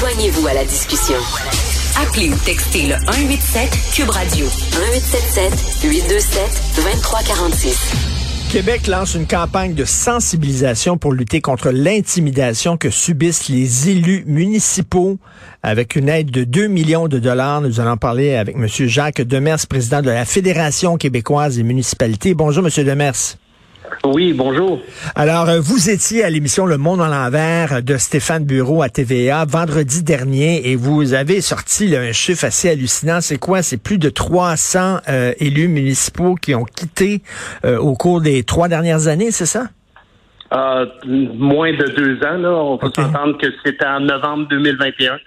Joignez-vous à la discussion. Appelez ou textez le 187 Cube Radio 1877 827 2346. Québec lance une campagne de sensibilisation pour lutter contre l'intimidation que subissent les élus municipaux avec une aide de 2 millions de dollars. Nous allons parler avec M. Jacques Demers, président de la Fédération québécoise des municipalités. Bonjour, M. Demers. Oui, bonjour. Alors, euh, vous étiez à l'émission Le Monde en l'envers de Stéphane Bureau à TVA vendredi dernier et vous avez sorti un chiffre assez hallucinant. C'est quoi? C'est plus de 300 euh, élus municipaux qui ont quitté euh, au cours des trois dernières années, c'est ça? moins de deux ans. Là. On peut s'entendre que c'était en novembre 2021.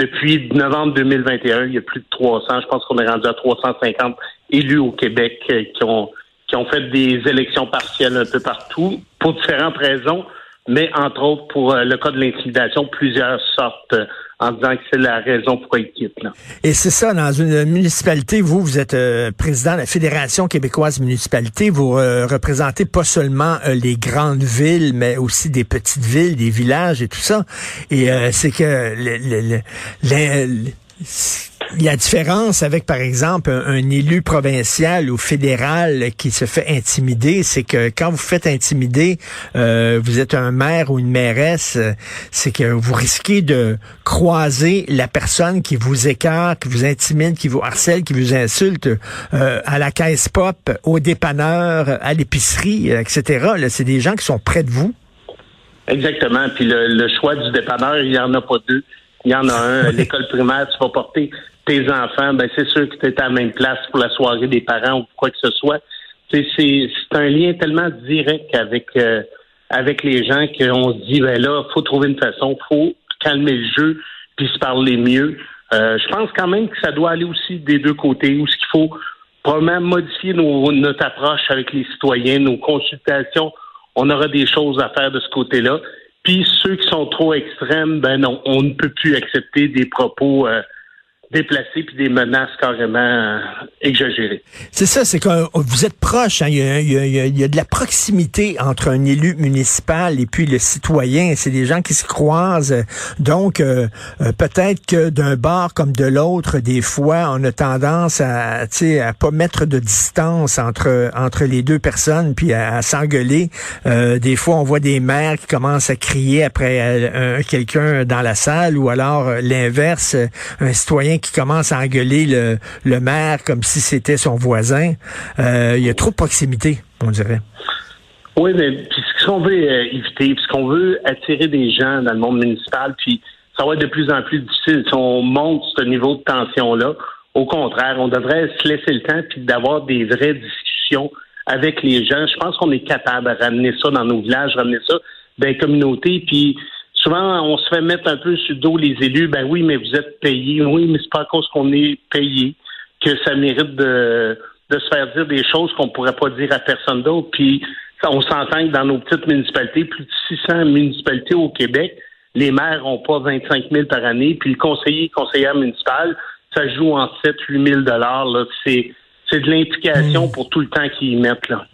Depuis novembre 2021, il y a plus de 300. Je pense qu'on est rendu à 350 élus au Québec qui ont qui ont fait des élections partielles un peu partout pour différentes raisons, mais entre autres pour euh, le cas de l'intimidation, plusieurs sortes euh, en disant que c'est la raison pourquoi ils quittent. Là. Et c'est ça, dans une municipalité, vous, vous êtes euh, président de la Fédération québécoise municipalité, vous représentez pas seulement les grandes villes, mais aussi des petites villes, des villages et tout ça. Et c'est que le, le, la différence avec, par exemple, un, élu provincial ou fédéral qui se fait intimider, c'est que quand vous faites intimider, euh, vous êtes un maire ou une mairesse, c'est que vous risquez de croiser la personne qui vous écarte, qui vous intimide, qui vous harcèle, qui vous insulte euh, à la caisse pop, au dépanneur, à l'épicerie, etc. C'est des gens qui sont près de vous. Exactement. Puis le, le choix du dépanneur, il n'y en a pas deux. Il y en a un. L'école primaire, tu vas porter tes enfants, ben c'est sûr que tu es à la même place pour la soirée des parents ou quoi que ce soit. C'est un lien tellement direct avec euh, avec les gens qu'on se dit ben là, faut trouver une façon, faut calmer le jeu puis se parler mieux. Euh, je pense quand même que ça doit aller aussi des deux côtés, où ce qu'il faut probablement modifier nos, notre approche avec les citoyens, nos consultations. On aura des choses à faire de ce côté-là. Puis ceux qui sont trop extrêmes, ben non, on ne peut plus accepter des propos euh, déplacés puis des menaces carrément euh, exagérées. C'est ça, c'est que vous êtes proche. Hein, il, y a, de la proximité entre un élu municipal et puis le citoyen. C'est des gens qui se croisent. Donc, euh, euh, peut-être que d'un bord comme de l'autre, des fois, on a tendance à, à pas mettre de distance entre entre les deux personnes puis à, s'engueuler. des fois, on voit des maires qui commencent à crier après quelqu'un dans la salle ou alors l'inverse, un citoyen qui commence à engueuler le, maire comme si c'était son voisin. Euh, il y a trop de proximité, on dirait. Oui, mais puis ce qu'on veut euh, éviter, ce qu'on veut attirer des gens dans le monde municipal, puis ça va être de plus en plus difficile si on monte ce niveau de tension-là. Au contraire, on devrait se laisser le temps puis d'avoir des vraies discussions avec les gens. Je pense qu'on est capable de ramener ça dans nos villages, ramener ça dans les communautés, puis souvent, on se fait mettre un peu sur le dos les élus. Ben oui, mais vous êtes payés. Oui, mais c'est pas à cause qu'on est payé que ça mérite de, de se faire dire des choses qu'on pourrait pas dire à personne d'autre. Puis, on s'entend que dans nos petites municipalités, plus de 600 municipalités au Québec, les maires n'ont pas 25 000 par année. Puis le conseiller, conseillère municipale, ça joue en 7 8 000 dollars. C'est c'est de l'implication hmm. pour tout le temps qu'ils y mettent. Là.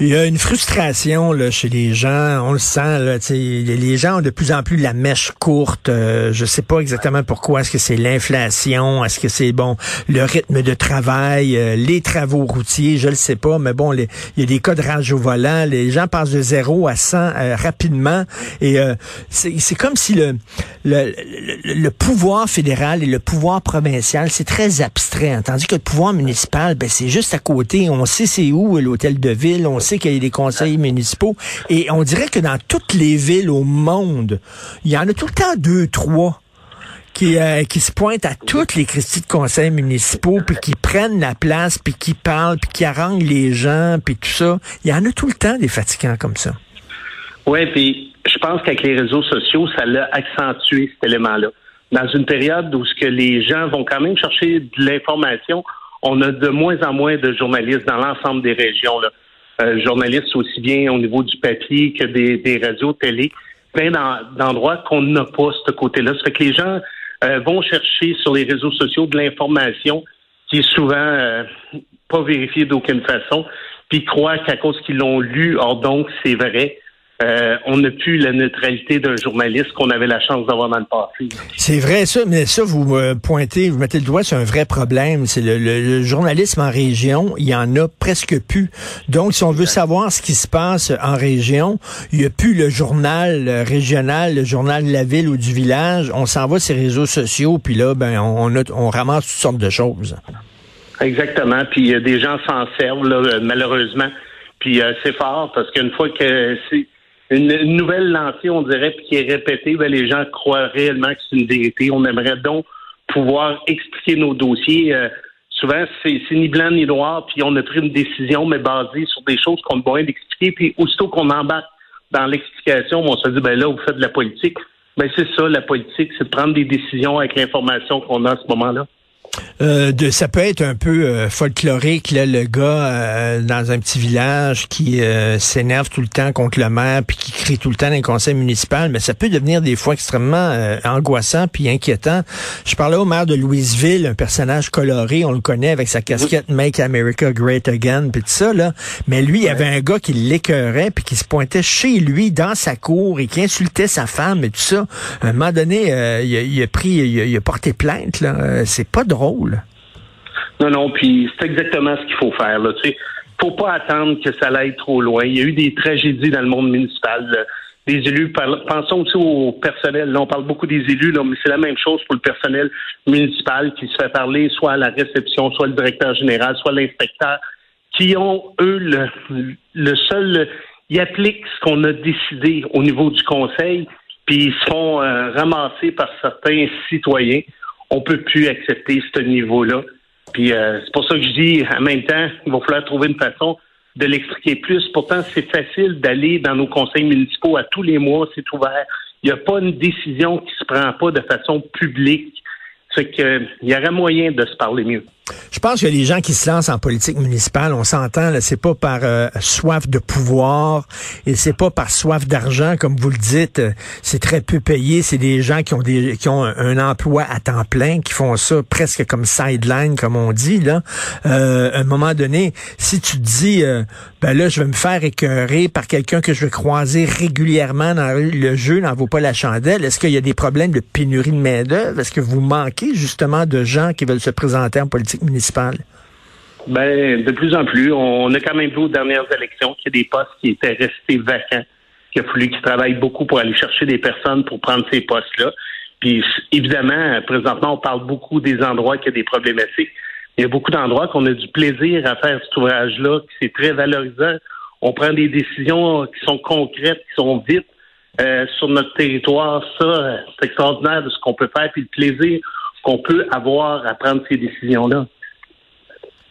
Il y a une frustration là, chez les gens, on le sent. Là, les gens ont de plus en plus la mèche courte. Euh, je sais pas exactement pourquoi. Est-ce que c'est l'inflation? Est-ce que c'est bon le rythme de travail, euh, les travaux routiers? Je le sais pas, mais bon, il y a des cas de rage au volant. Les gens passent de 0 à 100 euh, rapidement. Et c'est comme si le, le, le, pouvoir fédéral et le pouvoir provincial, c'est très abstrait. Hein, tandis que le pouvoir municipal, ben, c'est juste à côté. On sait c'est où l'hôtel de ville, on sait qu'il y a des conseils municipaux. Et on dirait que dans toutes les villes au monde, il y en a tout le temps deux, trois. Qui, euh, se pointent à toutes les Christie de conseils municipaux, puis qui prennent la place, puis qui parlent, puis qui arrangent les gens, puis tout ça. Il y en a tout le temps des fatigants comme ça. Oui, puis je pense qu'avec les réseaux sociaux, ça l'a accentué cet élément-là. Dans une période où les gens vont quand même chercher de l'information, on a de moins en moins de journalistes dans l'ensemble des régions. Là. Euh, journalistes aussi bien au niveau du papier que des, des radios télé, plein d'endroits qu'on n'a pas ce côté-là. Ça fait que les gens euh, vont chercher sur les réseaux sociaux de l'information qui est souvent euh, pas vérifiée d'aucune façon, puis croient qu'à cause qu'ils l'ont lu, or donc c'est vrai. Euh, on n'a plus la neutralité d'un journaliste qu'on avait la chance d'avoir dans le passé. C'est vrai ça, mais ça, vous pointez, vous mettez le doigt sur un vrai problème. C'est le, journalisme en région, il y en a presque plus. Donc, si on veut savoir ce qui se passe en région, il n'y a plus le journal régional, le journal de la ville ou du village. On s'en va sur les réseaux sociaux, puis là, ben, on, on ramasse toutes sortes de choses. Exactement. Puis des gens s'en servent, là, malheureusement. Puis euh, c'est fort parce qu'une fois que c'est une, nouvelle lancée, on dirait, puis qui est répétée, ben, les gens croient réellement que c'est une vérité. On aimerait donc pouvoir expliquer nos dossiers. Euh, souvent, c'est ni blanc ni noir, puis on a pris une décision, mais basée sur des choses qu'on a besoin d'expliquer. Puis aussitôt qu'on embarque dans l'explication, on se dit, ben là, vous faites de la politique. Ben c'est ça, la politique, c'est de prendre des décisions avec l'information qu'on a à ce moment-là. Euh, de, ça peut être un peu euh, folklorique, là, le gars euh, dans un petit village qui s'énerve tout le temps contre le maire puis qui crie tout le temps dans le conseil municipal, mais ça peut devenir des fois extrêmement angoissant puis inquiétant. Je parlais au maire de Louisville, un personnage coloré, on le connaît avec sa casquette Make America Great Again puis tout ça là, mais lui, il y avait un gars qui l'écœurait puis qui se pointait chez lui dans sa cour et qui insultait sa femme et tout ça. À un moment donné, il, a, pris, il a, porté plainte là. C'est pas drôle non, non, puis c'est exactement ce qu'il faut faire. Là. Tu sais, faut pas attendre que ça aille trop loin. Il y a eu des tragédies dans le monde municipal. Des élus, pensons aussi au personnel. Là, on parle beaucoup des élus, mais c'est la même chose pour le personnel municipal qui se fait parler soit à la réception, soit le directeur général, soit l'inspecteur, qui ont, eux, le, le seul... Ils appliquent ce qu'on a décidé au niveau du conseil, puis ils se font euh, ramasser par certains citoyens on peut plus accepter ce niveau-là. Puis euh, c'est pour ça que je dis, en même temps, il va falloir trouver une façon de l'expliquer plus. Pourtant, c'est facile d'aller dans nos conseils municipaux à tous les mois, c'est ouvert. Il n'y a pas une décision qui se prend pas de façon publique. C'est qu'il y aurait moyen de se parler mieux. Je pense que les gens qui se lancent en politique municipale, on s'entend, c'est pas par euh, soif de pouvoir et c'est pas par soif d'argent, comme vous le dites. C'est très peu payé. C'est des gens qui ont des qui ont un, emploi à temps plein, qui font ça presque comme sideline, comme on dit là. Euh, à un moment donné, si tu te dis, euh, ben là, je vais me faire écœurer par quelqu'un que je vais croiser régulièrement dans le jeu, n'en vaut pas la chandelle. Est-ce qu'il y a des problèmes de pénurie de main d'œuvre Est-ce que vous manquez justement de gens qui veulent se présenter en politique municipale? Ben, de plus en plus. On a quand même vu aux dernières élections qu'il y a des postes qui étaient restés vacants, qu'il a fallu qu'ils travaillent beaucoup pour aller chercher des personnes pour prendre ces postes-là. Puis, évidemment, présentement, on parle beaucoup des endroits qui ont des problématiques. Il y a beaucoup d'endroits qu'on a du plaisir à faire cet ouvrage-là, qui c'est très valorisant. On prend des décisions qui sont concrètes, qui sont vites euh, sur notre territoire. Ça, c'est extraordinaire de ce qu'on peut faire, puis le plaisir qu'on peut avoir à prendre ces décisions-là.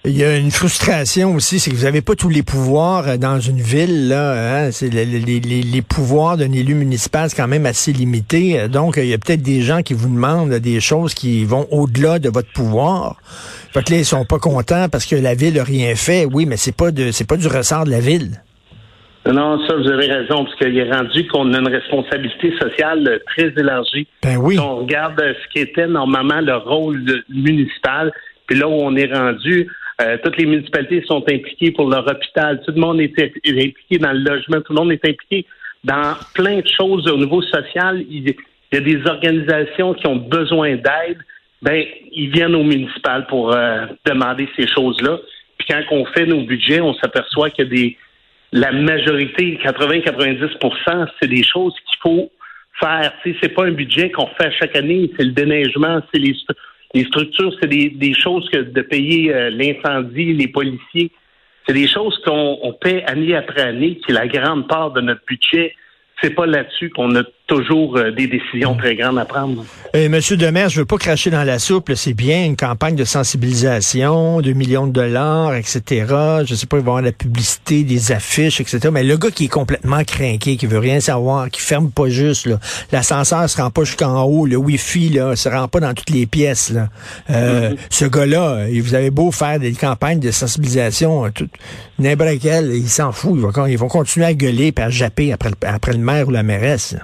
Il y a une frustration aussi, c'est que vous n'avez pas tous les pouvoirs euh, dans une ville. Là, hein. les, pouvoirs d'un élu municipal, c'est quand même assez limité. Euh, donc, il y a peut-être des gens qui vous demandent des choses qui vont au-delà de votre pouvoir. Fait que là, ils sont pas contents parce que la ville n'a rien fait. Oui, mais c'est pas du ressort de la ville. Non, ça, vous avez raison, parce qu'il est rendu qu'on a une responsabilité sociale très élargie. Ben oui. on regarde ce qui était normalement le rôle municipal, puis là où on est rendu, euh, toutes les municipalités sont impliquées pour leur hôpital. Tout le monde est impliqué dans le logement. Tout le monde est impliqué dans plein de choses au niveau social. Il y a des organisations qui ont besoin d'aide. Ben, ils viennent au municipal pour euh, demander ces choses-là. Puis quand on fait nos budgets, on s'aperçoit qu'il y a des la majorité, 80-90 c'est des choses qu'il faut faire. C'est pas un budget qu'on fait chaque année, c'est le déneigement, c'est les, les structures, c'est des, choses que de payer euh, l'incendie, les policiers. C'est des choses qu'on paie année après année, qui la grande part de notre budget c'est pas là-dessus qu'on a toujours euh, des décisions très grandes à prendre. Euh, Monsieur Demers, je veux pas cracher dans la soupe. C'est bien une campagne de sensibilisation, de millions de dollars, etc. Je sais pas, il va y avoir la publicité, des affiches, etc. Mais le gars qui est complètement craqué, qui veut rien savoir, qui ferme pas juste, l'ascenseur se rend pas jusqu'en haut, le wifi là, se rend pas dans toutes les pièces. Là. Euh, mm-hmm. Ce gars-là, vous avez beau faire des campagnes de sensibilisation, tout, n'importe quel, il s'en fout. Ils vont, continuer à gueuler et à japper après, après le maire ou la mairesse.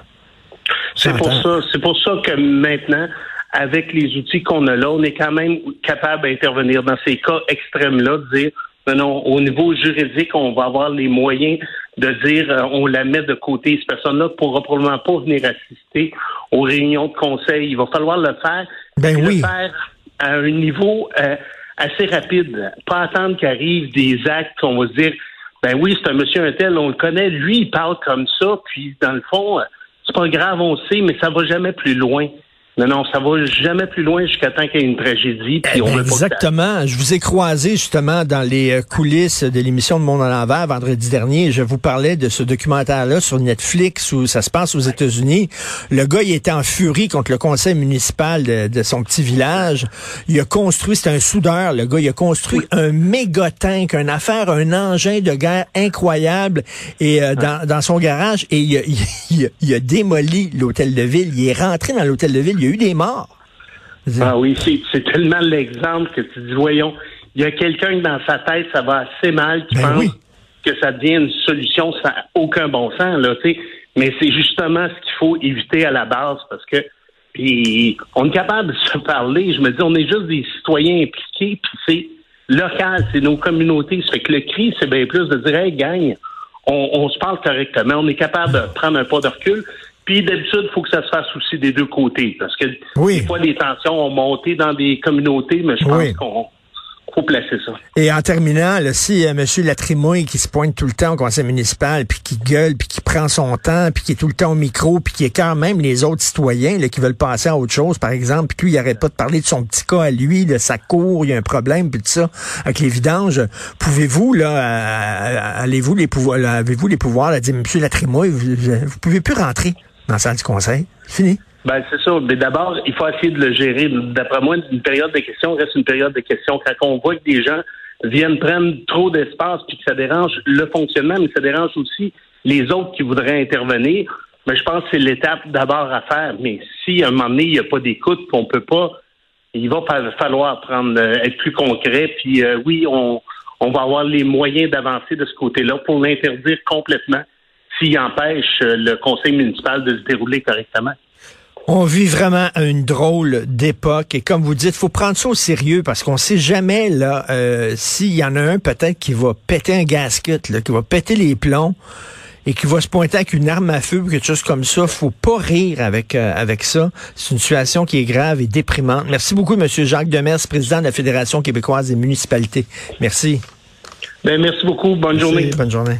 C'est pour ça, c'est pour ça que maintenant, avec les outils qu'on a là, on est quand même capable d'intervenir dans ces cas extrêmes-là, de dire Non, non, au niveau juridique, on va avoir les moyens de dire euh, on la met de côté. Cette personne-là ne pourra probablement pas venir assister aux réunions de conseil. Il va falloir le faire. Ben le oui. faire à un niveau euh, assez rapide. Pas attendre qu'arrivent des actes qu'on va se dire ben oui, c'est un monsieur un tel, on le connaît, lui, il parle comme ça, puis dans le fond, c'est pas grave, on sait, mais ça va jamais plus loin. Non, non, ça va jamais plus loin jusqu'à temps qu'il y ait une tragédie. Puis on veut pas que ça- exactement. Je vous ai croisé justement dans les euh, coulisses de l'émission de Monde à l'envers vendredi dernier. Je vous parlais de ce documentaire-là sur Netflix où ça se passe aux États-Unis. Le gars, il était en furie contre le conseil municipal de, de son petit village. Il a construit, c'est un soudeur, le gars, il a construit un méga tank, une affaire, un engin de guerre incroyable et euh, dans, dans son garage et il a, il a- il a démoli l'hôtel de ville. Il est rentré dans l'hôtel de ville. Il y a eu des morts. Ah oui, c'est- tellement l'exemple que tu dis, voyons, il y a quelqu'un que dans sa tête, ça va assez mal, qui Ben pense oui. que ça devient une solution, ça n'a aucun bon sens, là, tu sais. Mais c'est justement ce qu'il faut éviter à la base parce que puis on est capable de se parler. Je me dis, on est juste des citoyens impliqués, puis c'est local, c'est nos communautés. Ça fait que le cri, c'est bien plus de dire, hey, gang, on, on se parle correctement, on est capable de prendre un pas de recul. Puis d'habitude, il faut que ça se fasse aussi des deux côtés, parce que Oui. des fois, les tensions ont monté dans des communautés, mais je pense Oui. qu'on faut placer ça. Et en terminant, là, si euh, M. Latrimouille qui se pointe tout le temps au conseil municipal, puis qui gueule, puis qui prend son temps, puis qui est tout le temps au micro, puis qui écarte même les autres citoyens là, qui veulent passer à autre chose, par exemple, puis lui, il arrête pas de parler de son petit cas à lui, de sa cour, il y a un problème, puis tout ça, avec les vidanges, pouvez-vous, là, euh, euh, allez-vous les pouvoirs, avez-vous les pouvoirs, là, dire, M. Latrimouille, vous, vous, vous pouvez plus rentrer dans la salle du conseil, fini. Ben, c'est ça. Mais d'abord, il faut essayer de le gérer. D'après moi, une période de questions reste une période de questions. Quand on voit que des gens viennent prendre trop d'espace puis que ça dérange le fonctionnement, mais ça dérange aussi les autres qui voudraient intervenir, ben, je pense que c'est l'étape d'abord à faire. Mais si à un moment donné, il n'y a pas d'écoute, on peut pas, il va fa- falloir prendre, euh, être plus concret. Puis euh, oui, on, on va avoir les moyens d'avancer de ce côté-là pour l'interdire complètement s'il empêche euh, le conseil municipal de se dérouler correctement. On vit vraiment une drôle d'époque et comme vous dites, faut prendre ça au sérieux parce qu'on sait jamais là euh, s'il y en a un peut-être qui va péter un gasket, là, qui va péter les plombs et qui va se pointer avec une arme à feu ou quelque chose comme ça. Faut pas rire avec euh, avec ça. C'est une situation qui est grave et déprimante. Merci beaucoup, Monsieur Jacques Demers, président de la Fédération québécoise des municipalités. Merci. Ben, merci beaucoup. Bonne Merci. journée. Bonne journée.